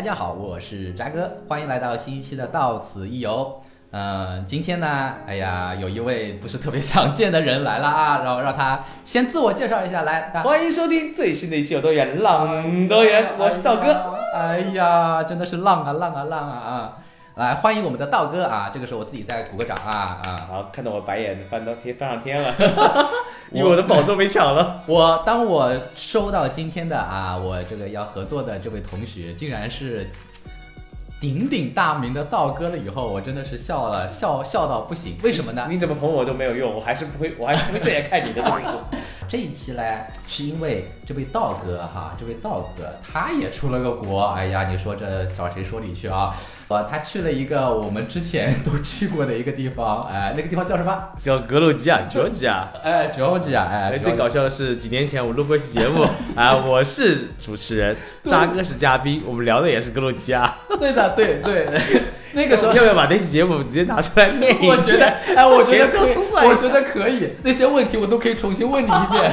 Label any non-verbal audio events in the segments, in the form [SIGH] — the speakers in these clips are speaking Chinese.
大家好，我是渣哥，欢迎来到新一期的到此一游。嗯，今天呢，哎呀，有一位不是特别想见的人来了啊，然后让他先自我介绍一下，来，欢迎收听最新的一期有多远浪多远，我是道哥。哎呀，真的是浪啊浪啊浪啊啊！来，欢迎我们的道哥啊，这个时候我自己再鼓个掌啊啊！好，看到我白眼翻到天翻上天了，[LAUGHS] 因为我的宝座被抢了。我当我收到今天的啊，我这个要合作的这位同学，竟然是。鼎鼎大名的道哥了以后，我真的是笑了笑笑到不行。为什么呢？你怎么捧我都没有用，我还是不会，我还是不会正眼看你的东西。[LAUGHS] 这一期呢，是因为这位道哥哈，这位道哥他也出了个国。哎呀，你说这找谁说理去啊？呃，他去了一个我们之前都去过的一个地方，哎，那个地方叫什么？叫格鲁吉亚，Georgia。哎，Georgia，哎，最搞笑的是几年前我录过一期节目，啊，[LAUGHS] 我是主持人，渣哥是嘉宾，我们聊的也是格鲁吉亚。对的，对对。那个时候 [LAUGHS] 要不要把那期节目直接拿出来念一遍？我觉得，哎，我觉得可以，[LAUGHS] 我觉得可以。那些问题我都可以重新问你一遍。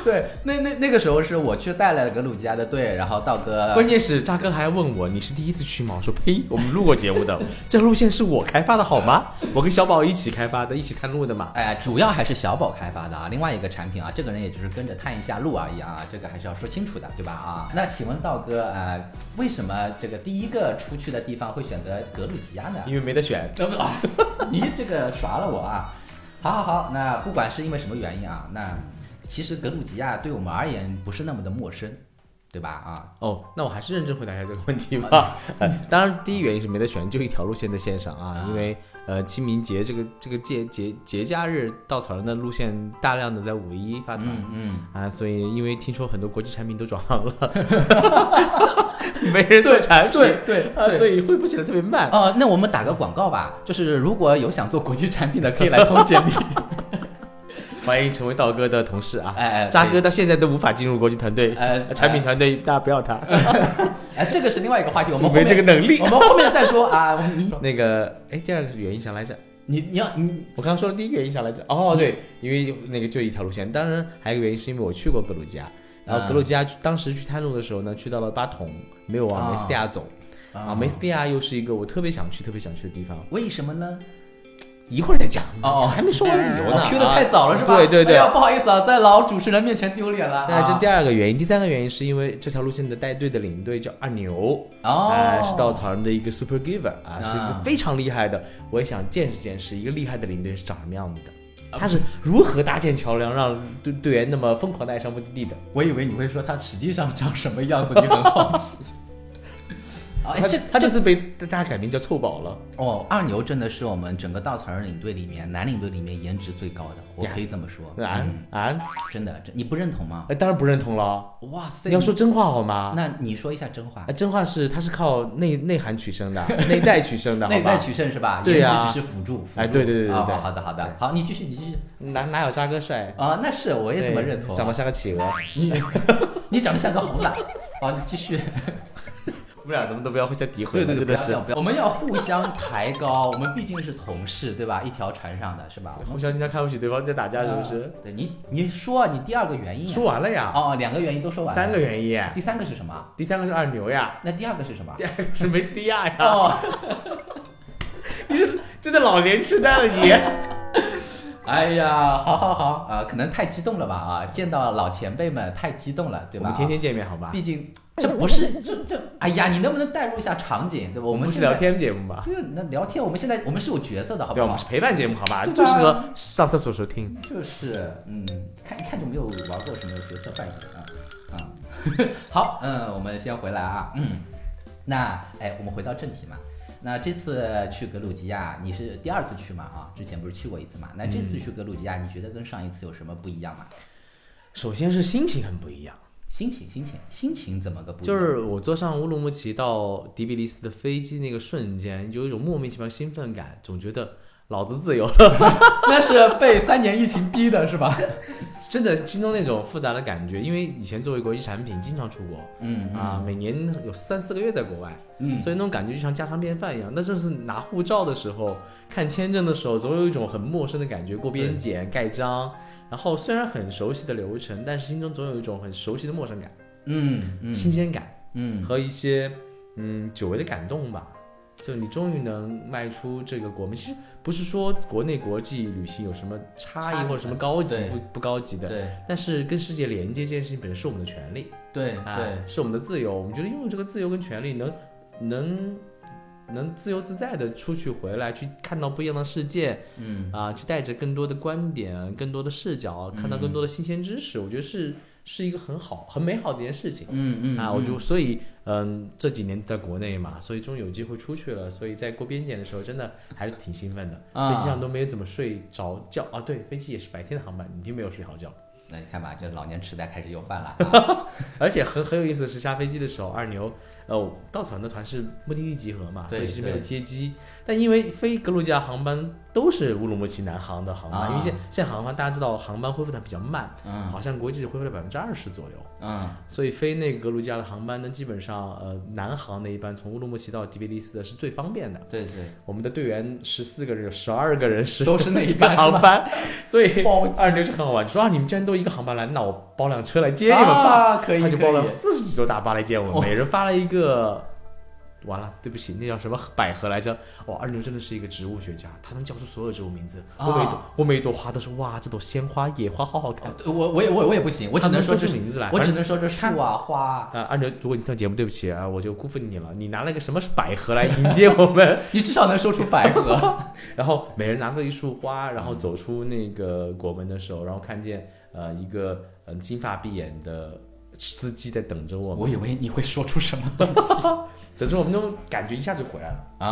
[LAUGHS] 对，那那那个时候是我去带了格鲁吉亚的队，然后道哥，[LAUGHS] 关键是扎哥还问我你是第一次去吗？我说呸，我们录过节目的，这路线是我开发的好吗？我跟小宝一起开发的，一起探路的嘛。哎，主要还是小宝开发的啊，另外一个产品啊，这个人也就是跟着探一下路而已啊，这个还是要说清楚的，对吧？啊，那请问道哥啊，为什么这个第一个出去的地方会选择格鲁吉亚呢？因为没得选，这啊，[LAUGHS] 你这个耍了我啊！好好好，那不管是因为什么原因啊，那。其实格鲁吉亚对我们而言不是那么的陌生，对吧？啊，哦，那我还是认真回答一下这个问题 [LAUGHS] 吧。当然，第一原因是没得选，就一条路线的线上啊，因为呃清明节这个这个节节节假日，稻草人的路线大量的在五一发团，嗯啊，所以因为听说很多国际产品都转行了，[LAUGHS] 没人做产品，对对啊，所以恢复起来特别慢。哦，那我们打个广告吧，就是如果有想做国际产品的，可以来投简历。欢迎成为道哥的同事啊！哎哎，渣哥到现在都无法进入国际团队，呃，[LAUGHS] 产品团队大家不要他。[LAUGHS] 哎，这个是另外一个话题，我们没这个能力，我们后面再说啊。你 [LAUGHS] 那个，哎，第二个原因啥来着？你你要你，我刚刚说的第一个原因啥来着？哦，对，因为那个就一条路线。当然还有一个原因是因为我去过格鲁吉亚，然后格鲁吉亚当时去探路的时候呢，去到了巴统，没有往梅斯蒂亚走。啊，梅斯蒂亚又是一个我特别想去、特别想去的地方。为什么呢？一会儿再讲哦，还没说完理由呢，Q 的太早了是吧？对对对，不好意思啊，在老主持人面前丢脸了。那这第二个原因，第三个原因是因为这条路线的带队的领队叫二牛哦，是稻草人的一个 super giver 啊，是一个非常厉害的。我也想见识见识一个厉害的领队是长什么样子的，他是如何搭建桥梁让队队员那么疯狂的爱上目的地的。我以为你会说他实际上长什么样子，你很好奇。他这他这次被大家改名叫臭宝了哦。二牛真的是我们整个稻草人领队里面男领队里面颜值最高的，我可以这么说。啊啊，真的，你不认同吗？当然不认同了。哇塞，你要说真话好吗？那你说一下真话。真话是他是靠内内涵取胜的，[LAUGHS] 内在取胜的，内在取胜是吧？[LAUGHS] 对呀，只是辅助。哎，对对对对对。好的好的，好，你继续你继续。哪哪有渣哥帅啊？那是我也这么认同。长得像个企鹅。[LAUGHS] 你你长得像个猴子。好，你继续。我们俩怎么都不要互相诋毁，对对对，不要不要，我们要互相抬高，我们毕竟是同事，对吧？一条船上的是吧？互相经常看不起对方在打架，是不是？对你，你说你第二个原因，说完了呀？哦，两个原因都说完了，三个原因，第三个是什么？第三个是二牛呀。那第二个是什么？第二个是梅斯蒂亚呀。哦，你是真的老年痴呆了你。哎呀，好好好啊，可能太激动了吧啊！见到老前辈们太激动了，对吧？我们天天见面，好吧？毕竟这不是这这，哎呀，你能不能代入一下场景，对吧？我们是聊天节目吧？对，那聊天，我们现在我们是有角色的，好不好？我们是陪伴节目，好吧？就适合上厕所时候听。就是，嗯，看一看就没有玩过什么角色扮演啊啊！[LAUGHS] 好，嗯，我们先回来啊，嗯，那哎，我们回到正题嘛。那这次去格鲁吉亚，你是第二次去嘛？啊，之前不是去过一次嘛？那这次去格鲁吉亚，你觉得跟上一次有什么不一样吗？首先是心情很不一样，心情，心情，心情怎么个不？就是我坐上乌鲁木齐到迪比利斯的飞机那个瞬间，有一种莫名其妙兴奋感，总觉得。老子自由了，[LAUGHS] 那是被三年疫情逼的，是吧？真的心中那种复杂的感觉，因为以前作为国际产品，经常出国，嗯啊，每年有三四个月在国外，嗯，所以那种感觉就像家常便饭一样。那这是拿护照的时候，看签证的时候，总有一种很陌生的感觉。过边检、盖章，然后虽然很熟悉的流程，但是心中总有一种很熟悉的陌生感，嗯，新鲜感。嗯和一些嗯久违的感动吧。就你终于能迈出这个国门，其实不是说国内国际旅行有什么差异或者什么高级不不高级的，对但是跟世界连接这件事情本身是我们的权利，对啊对，是我们的自由。我们觉得拥有这个自由跟权利，能能能自由自在的出去回来，去看到不一样的世界，嗯啊，去带着更多的观点、更多的视角，看到更多的新鲜知识，我觉得是是一个很好、很美好的一件事情。嗯嗯啊，我嗯就所以嗯，这几年在国内嘛，所以终于有机会出去了，所以在过边检的时候，真的还是挺兴奋的。啊飞机上都没有怎么睡着觉啊，对，飞机也是白天的航班，你就没有睡好觉。那你看吧，这老年痴呆开始又犯了。啊 [LAUGHS] 而且很很有意思的是，下飞机的时候，二牛，呃，稻草人的团是目的地集合嘛，所以其实没有接机。但因为飞格鲁吉亚航班都是乌鲁木齐南航的航班，啊因为现现在航班大家知道航班恢复的比较慢，嗯好像国际只恢复了百分之二十左右。嗯所以飞那个格鲁吉亚的航班呢，基本上呃南航那一班从乌鲁木齐到迪比利斯的是最方便的。对对，我们的队员十四个人，有十二个人是都是那一 [LAUGHS] 个班航班，所以 [LAUGHS] 二牛就很好玩，说啊你们既然都一个航班来，那我包辆车来接你们吧。啊，可以他就包了。四十几多大巴来接我们，哦每人发了一个。完了，对不起，那叫什么百合来着？哇，二牛真的是一个植物学家，他能叫出所有植物名字。我每朵、啊我每一朵花都是哇，这朵鲜花、野花好好看。哦我我也我我也不行，我只能能说出名字来，我只能说这树啊花啊，啊，二牛，如果你听节目，对不起啊，我就辜负你了。你拿了个什么百合来迎接我们？[LAUGHS] 你至少能说出百合。[LAUGHS] 然后每人拿着一束花，然后走出那个国门的时候，然后看见呃一个金发碧眼的司机在等着我们，我以为你会说出什么东西 [LAUGHS] 等着我们那种感觉一下就回来了啊。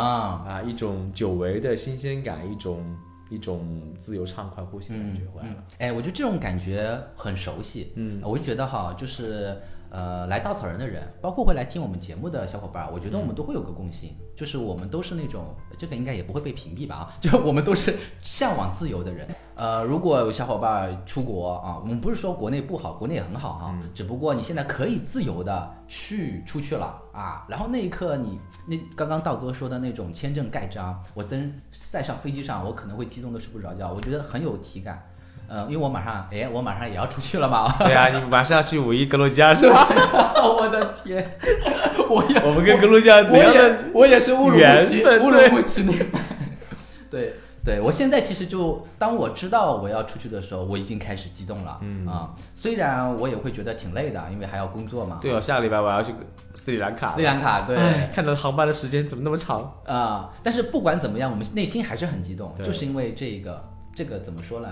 啊，一种久违的新鲜感，一种一种自由畅快呼吸的感觉回来了。哎，我觉得这种感觉很熟悉。嗯，我就觉得哈，就是呃，来稻草人的人，包括会来听我们节目的小伙伴儿，我觉得我们都会有个共性，就是我们都是那种，这个应该也不会被屏蔽吧啊，[LAUGHS] 就我们都是向往自由的人。呃，如果有小伙伴儿出国啊，我们不是说国内不好，国内也很好哈、只不过你现在可以自由的去出去了啊，然后那一刻你那刚刚道哥说的那种签证盖章，我登在上飞机上，我可能会激动的睡不着觉，我觉得很有体感。呃，因为我马上，哎，我马上也要出去了嘛，对啊，你马上要去五一格鲁吉亚是吧？[LAUGHS] 我的天，我也我们跟格鲁吉亚怎我样的？也我也是乌鲁木齐乌鲁木齐那班，对对，我现在其实就当我知道我要出去的时候，我已经开始激动了，嗯啊，虽然我也会觉得挺累的，因为还要工作嘛，对哦，下个礼拜我要去斯里兰卡斯里。兰卡对。哎，看到航班的时间怎么那么长？啊、但是不管怎么样，我们内心还是很激动，就是因为这个这个怎么说呢？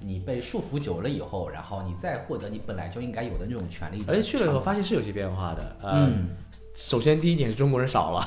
你被束缚久了以后，然后你再获得你本来就应该有的那种权利，而且去了以后发现是有些变化的。呃，嗯，首先第一点是中国人少了。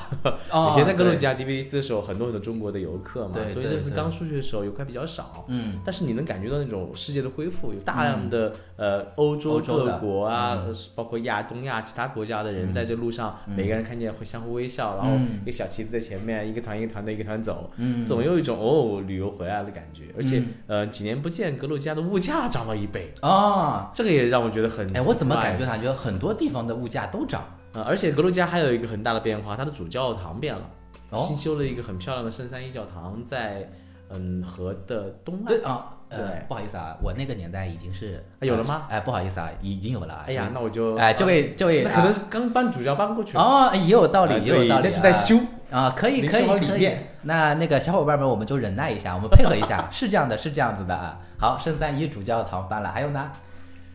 哦 [LAUGHS] 以前在格鲁吉亚迪比利斯的时候，很多很多中国的游客嘛对，所以这次刚出去的时候游客比较少。嗯，但是你能感觉到那种世界的恢复，有大量的、呃欧洲各国啊，呃包括亚东亚其他国家的人在这路上，每个人看见会相互微笑，然后嗯。一个小旗子在前面，一个团一个团的一个团走，嗯。总有一种哦旅游回来的感觉。而且、嗯。呃几年不见，格鲁吉亚的物价涨了一倍，啊，这个也让我觉得很哎，我怎么感觉感觉很多地方的物价都涨？呃，而且格鲁吉亚还有一个很大的变化，它的主教堂变了，哦新修了一个很漂亮的圣三一教堂在嗯河的东岸。对啊，呃对，不好意思啊，我那个年代已经是啊有了吗？哎，不好意思啊，已经有了。哎呀，那我就哎，这位这位，那可能是刚搬主教搬过去了。哦，也有道理，啊也有道理，那是在修。啊，可以可以可以面。那那个小伙伴们，我们就忍耐一下，我们配合一下，[LAUGHS] 是这样的，是这样子的啊。好，圣三一主教堂搬了，还有呢？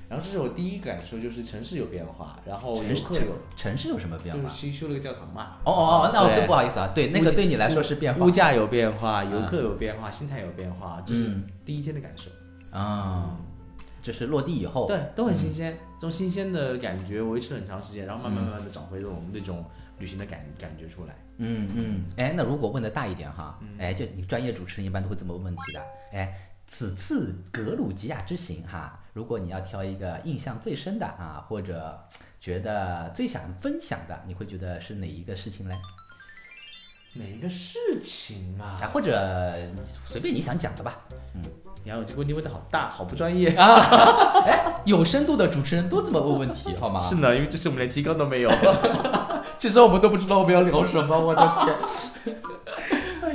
然后这是我第一感受，就是城市有变化，然后城市城游客有，城市有什么变化？就是化？新修了个教堂嘛。哦哦哦，那我对对不好意思啊，对那个对你来说是变化。物价有变化，游嗯客有变化，心态有变化，这是嗯。第一天的感受。啊，就是落地以后，对，都很新鲜，这种新鲜的感觉维持很长时间，然后慢慢慢慢的找回我们那种旅行的感感觉出来。嗯嗯，哎，那如果问的大一点哈，嗯。哎，就你专业主持人一般都会这么问问题的，哎，此次格鲁吉亚之行哈，如果你要挑一个印象最深的啊，或者觉得最想分享的，你会觉得是哪一个事情嘞？哪一个事情啊？啊，或者随便你想讲的吧。嗯然后这个问题问的好大，好不专业啊。哎，有深度的主持人都这么问问题，好吗？是呢，因为这次我们连提纲都没有。[LAUGHS] 其实我们都不知道我们要聊什么，我的天。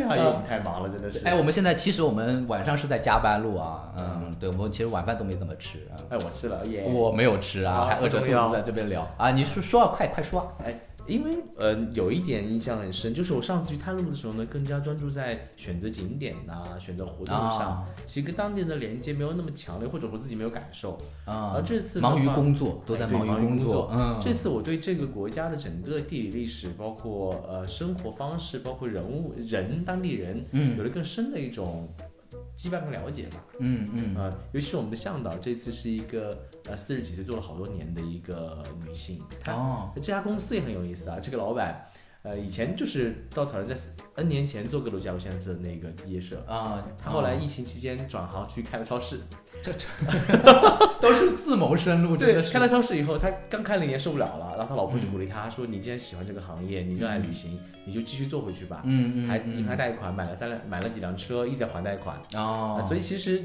哎呀，因为我们太忙了，真的是。哎，我们现在其实我们晚上是在加班录啊，嗯，对，我们其实晚饭都没怎么吃啊。哎，我吃了耶。我没有吃啊，还饿着肚子在这边聊啊。你说说啊，快快说。哎。因为呃，有一点印象很深，就是我上次去探路的时候呢，更加专注在选择景点呐、选择活动上，其实跟当地人的连接没有那么强烈，或者我自己没有感受啊。而这次忙于工作，都在忙于工作。嗯，这次我对这个国家的整个地理历史，包括呃生活方式，包括人物人当地人，嗯，有了更深的一种。羁绊跟了解吧，嗯嗯啊，尤其是我们的向导，这次是一个呃四十几岁做了好多年的一个女性，她这家公司也很有意思啊，这个老板。呃，以前就是稻草人在 N 年前做格鲁吉亚现在的那个夜社啊，他后来疫情期间转行去开了超市，这 [LAUGHS] 都是自谋生路。[LAUGHS] 对，开了超市以后，他刚开了一年受不了了，然后他老婆就鼓励他说：“你既然喜欢这个行业，你热爱旅行，你就继续做回去吧。”嗯嗯，还银行贷款买了三辆，买了几辆车，一直在还贷款。哦，所以其实。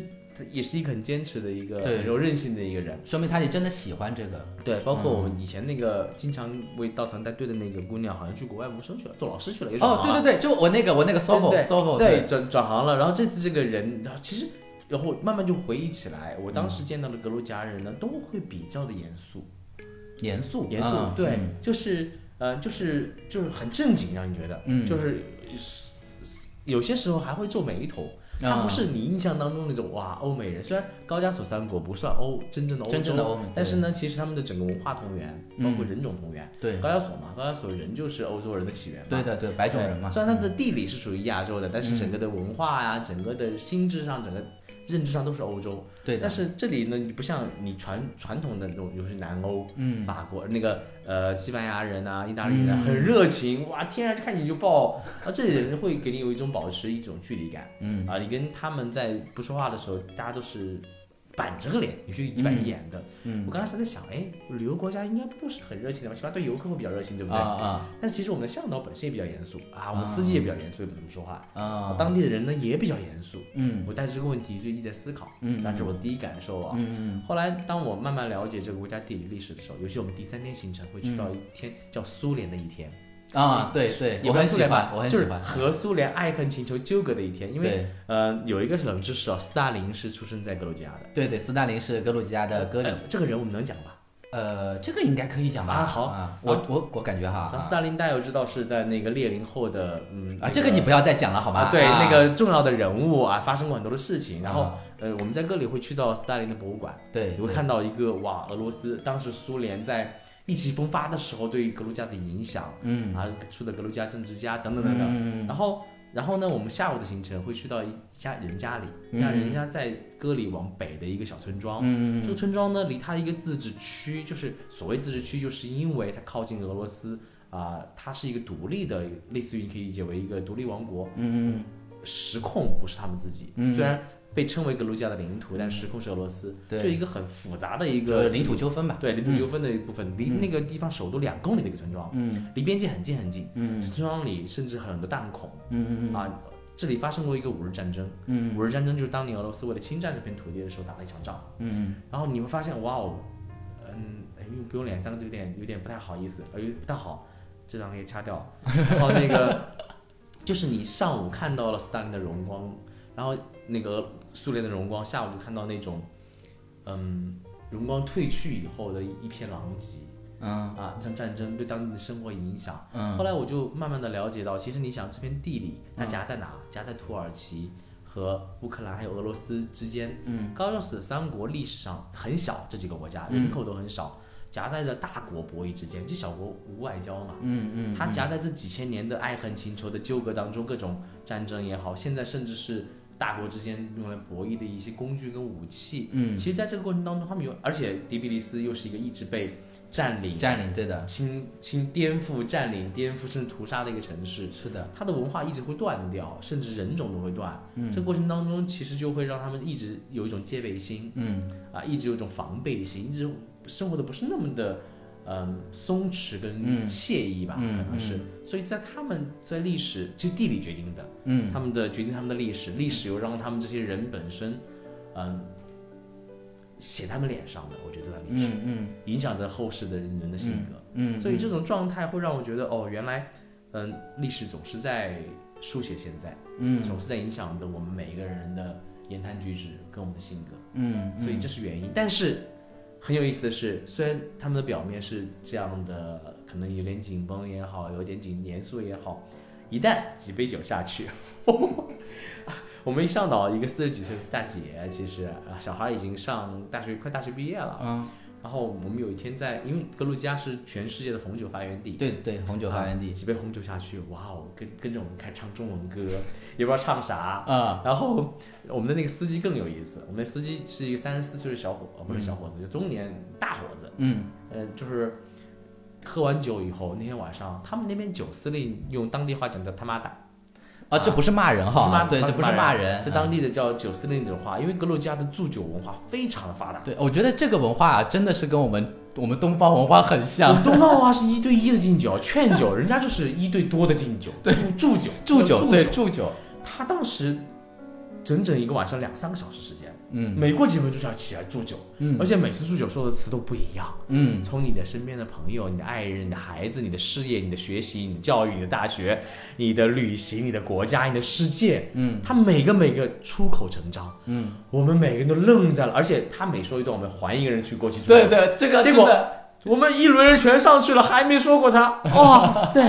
也是一个很坚持的一个很有韧性的一个人，说明他也真的喜欢这个。对，包括我们以前那个经常为稻草人带队的那个姑娘，好像去国外谋生去了，做老师去了。哦，对对对，就我那个我那个 soho soho，对，转转行了。然后这次这个人，其实然后慢慢就回忆起来，我当时见到的格鲁吉亚人呢，都会比较的严肃，严肃严肃，对，就是呃，就是就是很正经，让你觉得，嗯，就是有些时候还会皱眉头。他不是你印象当中那种哇欧美人，虽然高加索三国不算欧真正的欧洲，但是呢，其实他们的整个文化同源，包括人种同源。对，高加索嘛，高加索人就是欧洲人的起源。对的，对，白种人嘛。虽然它的地理是属于亚洲的，但是整个的文化呀，整个的心智上，整个。认知上都是欧洲，对，但是这里呢，你不像你传传统的那种，尤其是南欧，嗯，法国那个呃西班牙人啊、意大利人很热情，哇，天然看你就抱，啊，这里的人会给你有一种保持一种距离感，嗯，啊，你跟他们在不说话的时候，大家都是。板着个脸，你去一板一眼的。嗯，我刚开始在想，哎，旅游国家应该不都是很热情的吧？起码对游客会比较热情，对不对？啊啊！但其实我们的向导本身也比较严肃啊，我们司机也比较严肃，也不怎么说话啊。当地的人呢也比较严肃。嗯，我带着这个问题就一直在思考。嗯，但是我第一感受啊。嗯嗯。后来当我慢慢了解这个国家地理历史的时候，尤其我们第三天行程会去到一天叫苏联的一天。啊，对对，我很喜欢，我很喜欢，和苏联爱恨情仇纠葛的一天。因为呃，有一个冷知识哦，斯大林是出生在格鲁吉亚的。对对，斯大林是格鲁吉亚的格里。这个人我们能讲吧？呃，这个应该可以讲吧？啊，好，我我我感觉哈，那斯大林大家都知道是在那个列宁后的，嗯啊，这个你不要再讲了好吗？对，那个重要的人物啊，发生过很多的事情。然后呃，我们在格里会去到斯大林的博物馆，对，你会看到一个哇，俄罗斯当时苏联在。意气风发的时候，对于格鲁吉亚的影响，嗯，啊，出的格鲁吉亚政治家等等等等，然后，然后呢，我们下午的行程会去到一家人家里，让人家在歌里往北的一个小村庄，嗯这个村庄呢，离它一个自治区，就是所谓自治区，就是因为它靠近俄罗斯，啊，它是一个独立的，类似于你可以理解为一个独立王国，嗯嗯，实控不是他们自己，虽然。被称为格鲁吉亚的领土，但时空是俄罗斯，就一个很复杂的一个领土纠纷吧。对，领土纠纷的一部分，离那个地方首都两公里的一个村庄，离边界很近很近。村庄里甚至很多弹孔。啊，这里发生过一个五日战争。五日战争就是当年俄罗斯为了侵占这片土地的时候打了一场仗。然后你会发现，哇哦，嗯，用不用脸三个字有点有点不太好意思，呃，不太好，这张可以掐掉。[LAUGHS] 然后那个就是你上午看到了斯大林的荣光，然后那个。苏联的荣光，下午就看到那种，嗯，荣光褪去以后的一片狼藉，嗯啊，像战争对当地的生活影响。嗯，后来我就慢慢的了解到，其实你想这片地理它夹在哪？夹在土耳其和乌克兰还有俄罗斯之间。嗯，高加索三国历史上很小，这几个国家人口都很少，夹在这大国博弈之间。这小国无外交嘛。嗯嗯，它夹在这几千年的爱恨情仇的纠葛当中，各种战争也好，现在甚至是。大国之间用来博弈的一些工具跟武器，嗯，其实在这个过程当中，他们有，而且迪比利斯又是一个一直被占领、占领，对的，侵侵颠覆、占领、颠覆甚至屠杀的一个城市，是的，它的文化一直会断掉，甚至人种都会断，嗯，这过程当中其实就会让他们一直有一种戒备心，嗯，啊，一直有一种防备心，一直生活的不是那么的。嗯，松弛跟惬意吧，可能是，所以在他们在历史，其实地理决定的，嗯，他们的决定他们的历史，历史又让他们这些人本身，嗯，写他们脸上的，我觉得历史，嗯，影响着后世的人的性格，嗯，所以这种状态会让我觉得，哦，原来，嗯，历史总是在书写现在，嗯。总是在影响着我们每一个人的言谈举止跟我们的性格，嗯，所以这是原因。但是很有意思的是，虽然他们的表面是这样的，可能有点紧绷也好，有点紧严肃也好，一旦几杯酒下去，[LAUGHS] 我们一上岛，一个四十几岁的大姐，其实，小孩已经上大学，快大学毕业了。嗯，然后我们有一天在，因为格鲁吉亚是全世界的红酒发源地，对对，红酒发源地。啊几杯红酒下去，哇哦，跟跟着我们开唱中文歌，也不知道唱啥。啊，然后我们的那个司机更有意思，我们的司机是一个三十四岁的小伙，呃不是小伙子，就中年大伙子。嗯。呃，就是喝完酒以后，那天晚上他们那边酒司令用当地话讲叫他妈的，啊，这不是骂人不是骂哈，对，这不是骂人，这当地的叫酒司令的话，因为格鲁吉亚的祝酒文化非常的发达。对，我觉得这个文化真的是跟我们我们东方文化很像我像们。东方文化是一对一的敬酒，[LAUGHS] 劝酒，人家就是一对多的敬酒，对，祝酒，祝酒，对，祝酒，他当时整整一个晚上两三个小时时间，嗯。每过几分钟就要起来祝酒，嗯。而且每次祝酒说的词都不一样，嗯，从你的身边的朋友、你的爱人、你的孩子、你的事业、你的学习、你的教育、你的大学、你的旅行、你的国家、你的世界，嗯，他每个每个出口成章，嗯，我们每个人都愣在了，而且他每说一段，我们还一个人去过去祝酒，对对，这个结果我们一轮人全上去了，还没说过他，哇塞！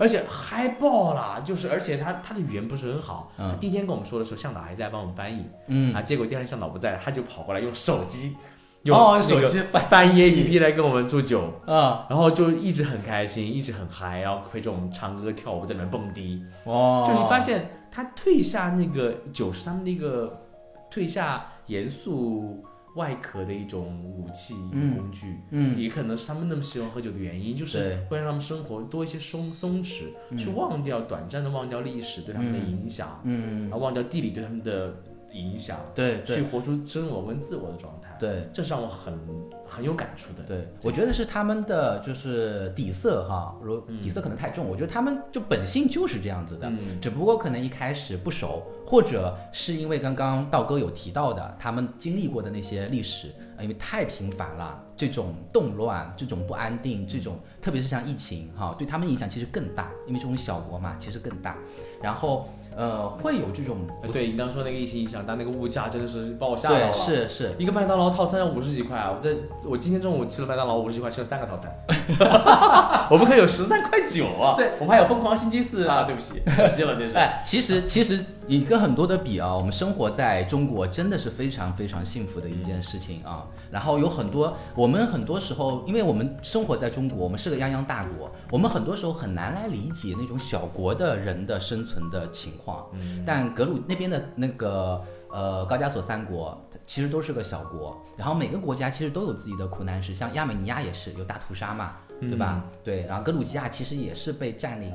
而且嗨爆了，就是而且他他的语言不是很好，嗯。第一天跟我们说的时候，向导还在帮我们翻译，嗯，啊，结果第二天向导不在，他就跑过来用手机，用手机翻，翻译 APP 来跟我们祝酒，啊，然后就一直很开心，一直很嗨，然后陪着我们唱歌跳舞，在里面蹦迪，哦，就你发现他退下那个酒是他们那个退下严肃外壳的一种武器、一种嗯工具。嗯，也可能是他们那么喜欢喝酒的原因，就是会让他们生活多一些松松弛，去忘掉短暂的忘掉历史对他们的影响，嗯然，后忘掉地理对他们的影响，对对去活出真我跟自我的状态。对。这是让我很很有感触的。对，我觉得是他们的就是底色哈，如嗯。底色可能太重，我觉得他们就本性就是这样子的，嗯。只不过可能一开始不熟，或者是因为刚刚道哥有提到的，他们经历过的那些历史，呃因为太频繁了，这种动乱、这种不安定、这种特别是像疫情哈，对他们影响其实更大，因为这种小国嘛，其实更大，然后呃会有这种呃对你刚刚说那个疫情影响，但那个物价真的是把我吓到了。是是，一个麦当劳套餐要五十几块啊！我在我今天中午吃了麦当劳五十几块，吃了三个套餐。[LAUGHS] 我们可有十三块九啊！对，我们还有疯狂星期四啊！对不起，忘记了那是。哎，其实其实你跟很多的比啊，我们生活在中国真的是非常非常幸福的一件事情啊。然后有很多我们很多时候，因为我们生活在中国，我们是个泱泱大国，我们很多时候很难来理解那种小国的人的生存的情况。但格鲁那边的那个呃高加索三国，其实都是个小国，然后每个国家其实都有自己的苦难史，像亚美尼亚也是有大屠杀嘛，对吧？对，然后格鲁吉亚其实也是被占领。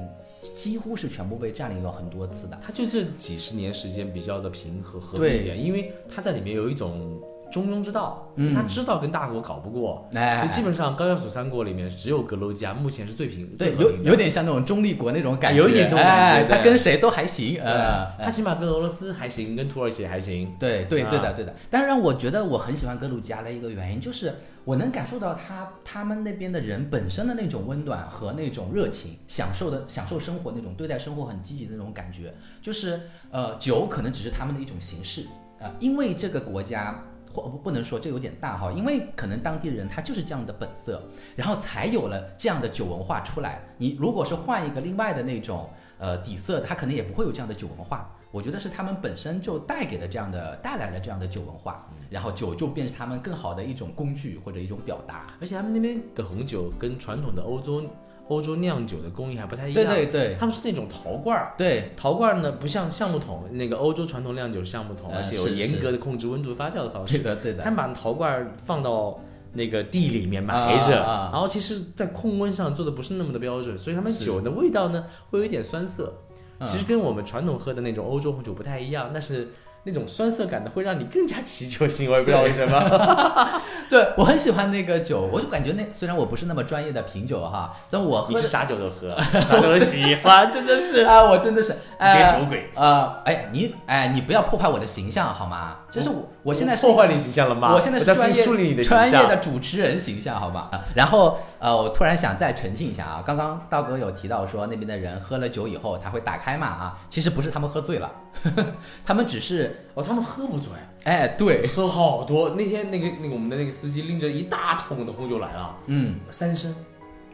几乎是全部被占领了很多次的，它就这几十年时间比较的平和和平对一点，因为它在里面有一种中庸之道，嗯他知道跟大国搞不过，哎，所以基本上高加索三国里面只有格鲁吉亚目前是最平对，有有点像那种中立国那种感觉，有一点这种感觉哎，他跟谁都还行，呃，他起码跟俄罗斯还行，跟土耳其还行。对对啊对的对的。但是让我觉得我很喜欢格鲁吉亚的一个原因，就是我能感受到他他们那边的人本身的那种温暖和那种热情，享受的享受生活那种对待生活很积极的那种感觉。就是呃，酒可能只是他们的一种形式啊、呃因为这个国家。或不不能说这有点大哈，因为可能当地人他就是这样的本色，然后才有了这样的酒文化出来。你如果是换一个另外的那种呃底色，他可能也不会有这样的酒文化。我觉得是他们本身就带给了这样的带来了这样的酒文化，然后酒就变成他们更好的一种工具或者一种表达。而且他们那边的红酒跟传统的欧洲欧洲酿酒的工艺还不太一样，对对对。他们是那种陶罐儿。对，陶罐儿呢，不像橡木桶，那个欧洲传统酿酒是橡木桶，呃而且有严格的控制温度发酵的方式。对的对的，他们把陶罐儿放到那个地里面埋着，然后其实，在控温上做的不是那么的标准，所以他们酒的味道呢会有一点酸涩。嗯。其实跟我们传统喝的那种欧洲红酒不太一样，但是那种酸涩感的会让你更加祈求心，我也不知道为什么。[LAUGHS] 对我很喜欢那个酒，我就感觉那虽然我不是那么专业的品酒哈，但我喝你是啥酒都喝，啥都喜欢，[LAUGHS] 真的是啊，[LAUGHS] 我真的是你这哎个酒鬼。呃，哎，你哎，你不要破坏我的形象好吗？就是我我现在是破坏你形象了吗？我现在是专业你的专业。的主持人形象，好吧？啊然后呃，我突然想再澄清一下啊，刚刚道哥有提到说那边的人喝了酒以后他会打开嘛啊，其实不是他们喝醉了，[LAUGHS] 他们只是哦，他们喝不醉，哎对，喝好多。那天那个那个我们的那个司机拎着一大桶的红酒来了，嗯三升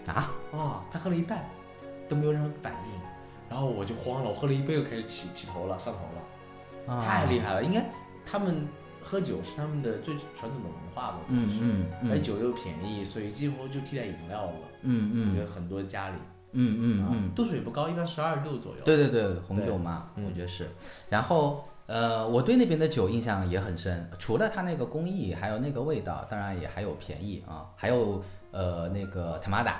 啊，啊，他喝了一半都没有任何反应，然后我就慌了，我喝了一杯又开始起起头了，上头了，啊太厉害了。应该他们喝酒是他们的最传统的文化吧？嗯是而酒又便宜，所以几乎就替代饮料了。嗯嗯我觉得很多家里，嗯嗯啊嗯，度数也不高，一般十二度左右。对对对，红酒嘛，嗯我觉得是。然后呃，我对那边的酒印象也很深，除了它那个工艺，还有那个味道，当然也还有便宜啊，还有呃那个 Tamada，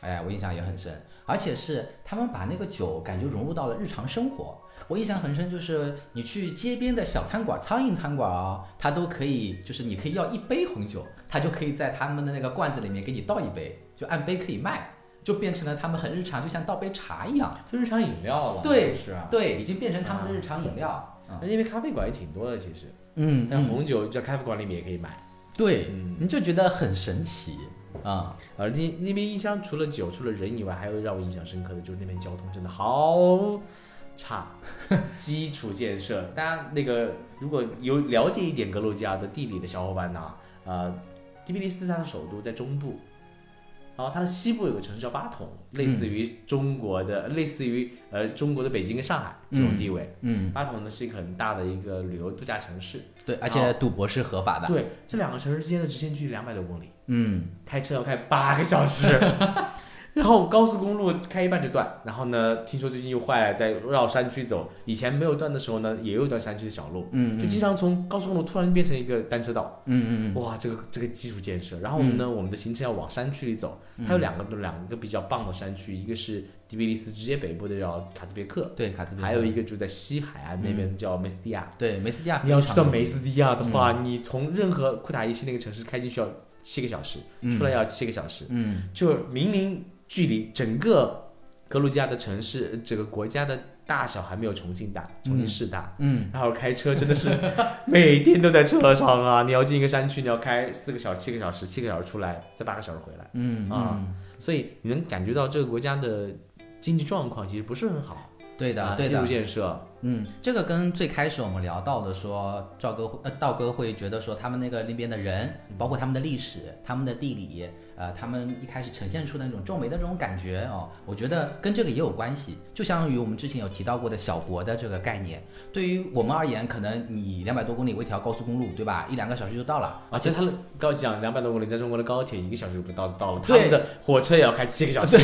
哎，我印象也很深。而且是他们把那个酒感觉融入到了日常生活。我印象很深，就是你去街边的小餐馆、苍蝇餐馆啊、它都可以，就是你可以要一杯红酒，它就可以在他们的那个罐子里面给你倒一杯，就按杯可以卖，就变成了他们很日常，就像倒杯茶一样。就日常饮料了。对是啊。对，已经变成他们的日常饮料。那因为咖啡馆也挺多的，其实，嗯，嗯但红酒在咖啡馆里面也可以买。对，嗯你就觉得很神奇啊。而那那边印象除了酒，除了人以外，还有让我印象深刻的就是那边交通真的好差，基础建设。大家那个如果有了解一点格鲁吉亚的地理的小伙伴呢，呃，第比利斯它的首都在中部，然后它的西部有个城市叫巴统，类似于中国的，类似于呃中国的北京跟上海这种地位。嗯，巴统呢是一个很大的一个旅游度假城市，对，而且赌博是合法的。对，这两个城市之间的直线距离两百多公里。嗯，开车要开八个小时，[LAUGHS] 然后高速公路开一半就断，然后呢，听说最近又坏了，在绕山区走。以前没有断的时候呢，也有一段山区的小路，嗯，就经常从高速公路突然变成一个单车道。嗯嗯嗯哇，这个这个基础建设。然后我们呢，我们的行程要往山区里走，它有两个两个比较棒的山区，一个是迪比利斯直接北部的叫卡兹别克，对，卡兹别克还有一个就在西海岸那边叫梅斯蒂亚。对梅斯蒂亚。你要去到梅斯蒂亚的话，你从任何库塔伊西那个城市开进去要七个小时，出来要七个小时。嗯，就明明距离整个格鲁吉亚的城市，整个国家的大小还没有重庆大，重庆市大。嗯然后开车真的是每天都在车上啊！你要进一个山区，你要开四个小时、七个小时、七个小时出来，再八个小时回来，嗯啊嗯，所以你能感觉到这个国家的经济状况其实不是很好。对的啊基础对的。建设，嗯，这个跟最开始我们聊到的说，赵哥会呃道哥会觉得说他们那个那边的人，包括他们的历史、他们的地理，呃，他们一开始呈现出的那种皱眉的这种感觉哦，我觉得跟这个也有关系。就相当于我们之前有提到过的小国的这个概念，对于我们而言，可能你两百多公里为一条高速公路，对吧？一两个小时就到了，而且他的高讲两百多公里，在中国的高铁一个小时就到到了，他们的火车也要开七个小时，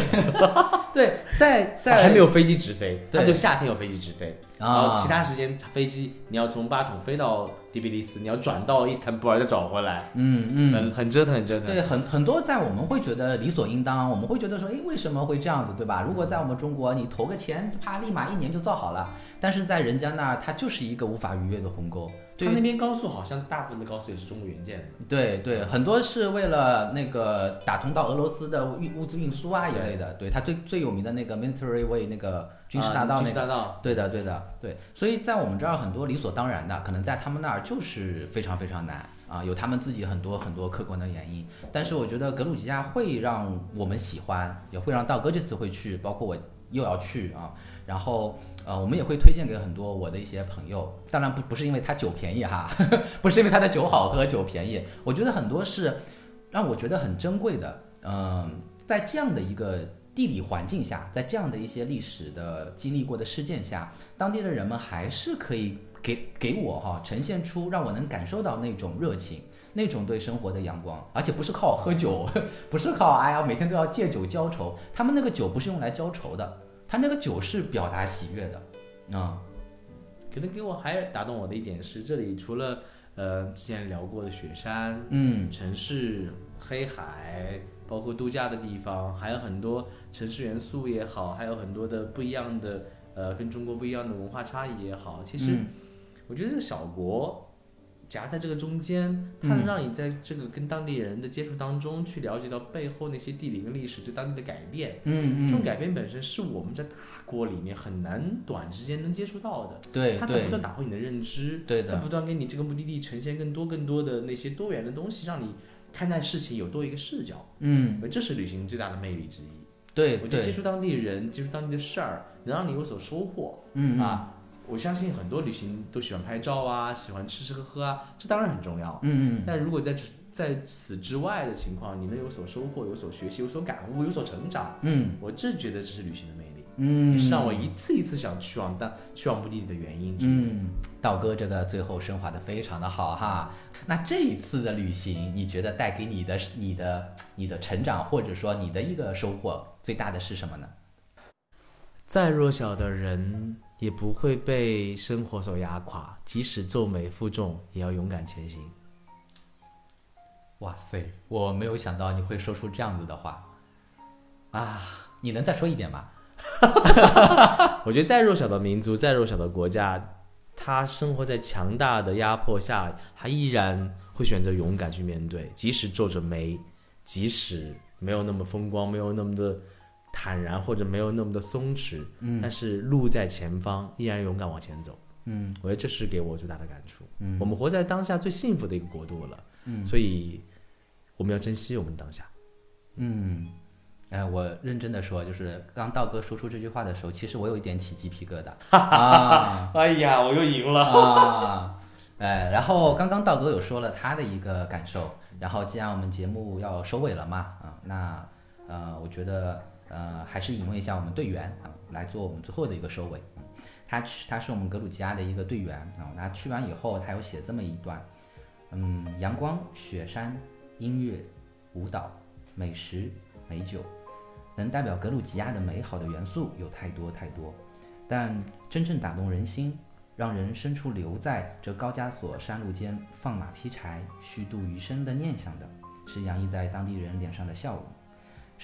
对，在在还没有飞机直飞，对就夏天有飞机直飞，然后啊，其他时间飞机你要从巴统飞到迪比利斯，你要转到伊斯坦布尔再转回来，嗯嗯，很很折腾，很折腾。对，很很多在我们会觉得理所应当，我们会觉得说，哎，为什么会这样子，对吧？如果在我们中国，你投个钱，啪，立马一年就造好了。但是在人家那儿，它就是一个无法逾越的鸿沟。对他那边高速好像大部分的高速也是中国援建的，对对，很多是为了那个打通到俄罗斯的运物资运输啊一类的。对，它最最有名的那个 Military Way 那个军事大道那个。事大道，对的，对的，对，所以在我们这儿很多理所当然的，可能在他们那儿就是非常非常难啊，有他们自己很多很多客观的原因。但是我觉得格鲁吉亚会让我们喜欢，也会让道哥这次会去，包括我又要去啊。然后呃，我们也会推荐给很多我的一些朋友，当然不不是因为他酒便宜哈，[LAUGHS] 不是因为他的酒好喝酒便宜，我觉得很多是让我觉得很珍贵的，嗯、在这样的一个地理环境下，在这样的一些历史的经历过的事件下，当地的人们还是可以给给我哈呈现出让我能感受到那种热情。那种对生活的阳光，而且不是靠喝酒，[LAUGHS] 不是靠哎呀每天都要借酒浇愁，他们那个酒不是用来浇愁的，他那个酒是表达喜悦的，啊、可能给我还打动我的一点是，这里除了呃之前聊过的雪山、嗯城市、黑海，包括度假的地方，还有很多城市元素也好，还有很多的不一样的呃跟中国不一样的文化差异也好。其实嗯我觉得这个小国，夹在这个中间，它能让你在这个跟当地人的接触当中去了解到背后那些地理跟历史对当地的改变。嗯嗯，这种改变本身是我们在大锅里面很难短时间能接触到的。它在不断打破你的认知，对的，在不断给你这个目的地呈现更多更多的那些多元的东西，让你看待事情有多一个视角。嗯，这是旅行最大的魅力之一。对我觉得接，触当地人，接触当地的事儿，能让你有所收获。嗯嗯啊，我相信很多旅行都喜欢拍照啊，喜欢吃吃喝喝啊，这当然很重要。嗯嗯但如果在这在此之外的情况，你能有所收获、有所学习、有所感悟、有所成长，嗯我这觉得这是旅行的魅力，嗯，也是让我一次一次想去往当去往目的地的原因。嗯，道哥这个最后升华的非常的好哈。那这一次的旅行，你觉得带给你的、你的、你的成长，或者说你的一个收获最大的是什么呢？再弱小的人也不会被生活所压垮，即使皱眉负重，也要勇敢前行。哇塞，我没有想到你会说出这样子的话啊！你能再说一遍吗？[LAUGHS] 我觉得再弱小的民族，再弱小的国家，他生活在强大的压迫下，他依然会选择勇敢去面对，即使皱着眉，即使没有那么风光，没有那么的坦然，或者没有那么的松弛，嗯但是路在前方，依然勇敢往前走。嗯我觉得这是给我最大的感触。嗯我们活在当下最幸福的一个国度了，嗯所以我们要珍惜我们当下。嗯，哎，我认真的说，就是刚道哥说出这句话的时候，其实我有一点起鸡皮疙瘩 [LAUGHS] 啊。[LAUGHS] 哎呀，我又赢了。啊，哎，然后刚刚道哥有说了他的一个感受，然后既然我们节目要收尾了嘛，啊，那呃，我觉得呃还是引问一下我们队员啊，来做我们最后的一个收尾。他去他是我们格鲁吉亚的一个队员啊，那去完以后他有写这么一段，嗯，阳光、雪山、音乐、舞蹈、美食、美酒，能代表格鲁吉亚的美好的元素有太多太多，但真正打动人心。让人生出留在这高加索山路间放马劈柴、虚度余生的念想的，是洋溢在当地人脸上的笑容，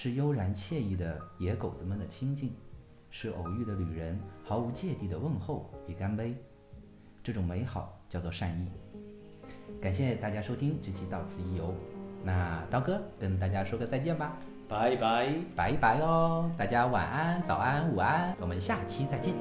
是悠然惬意的野狗子们的亲近，是偶遇的旅人毫无芥蒂的问候与干杯。这种美好叫做善意。感谢大家收听这期到此一游，那刀哥跟大家说个再见吧，拜拜。拜拜哦，大家晚安、早安、午安，我们下期再见。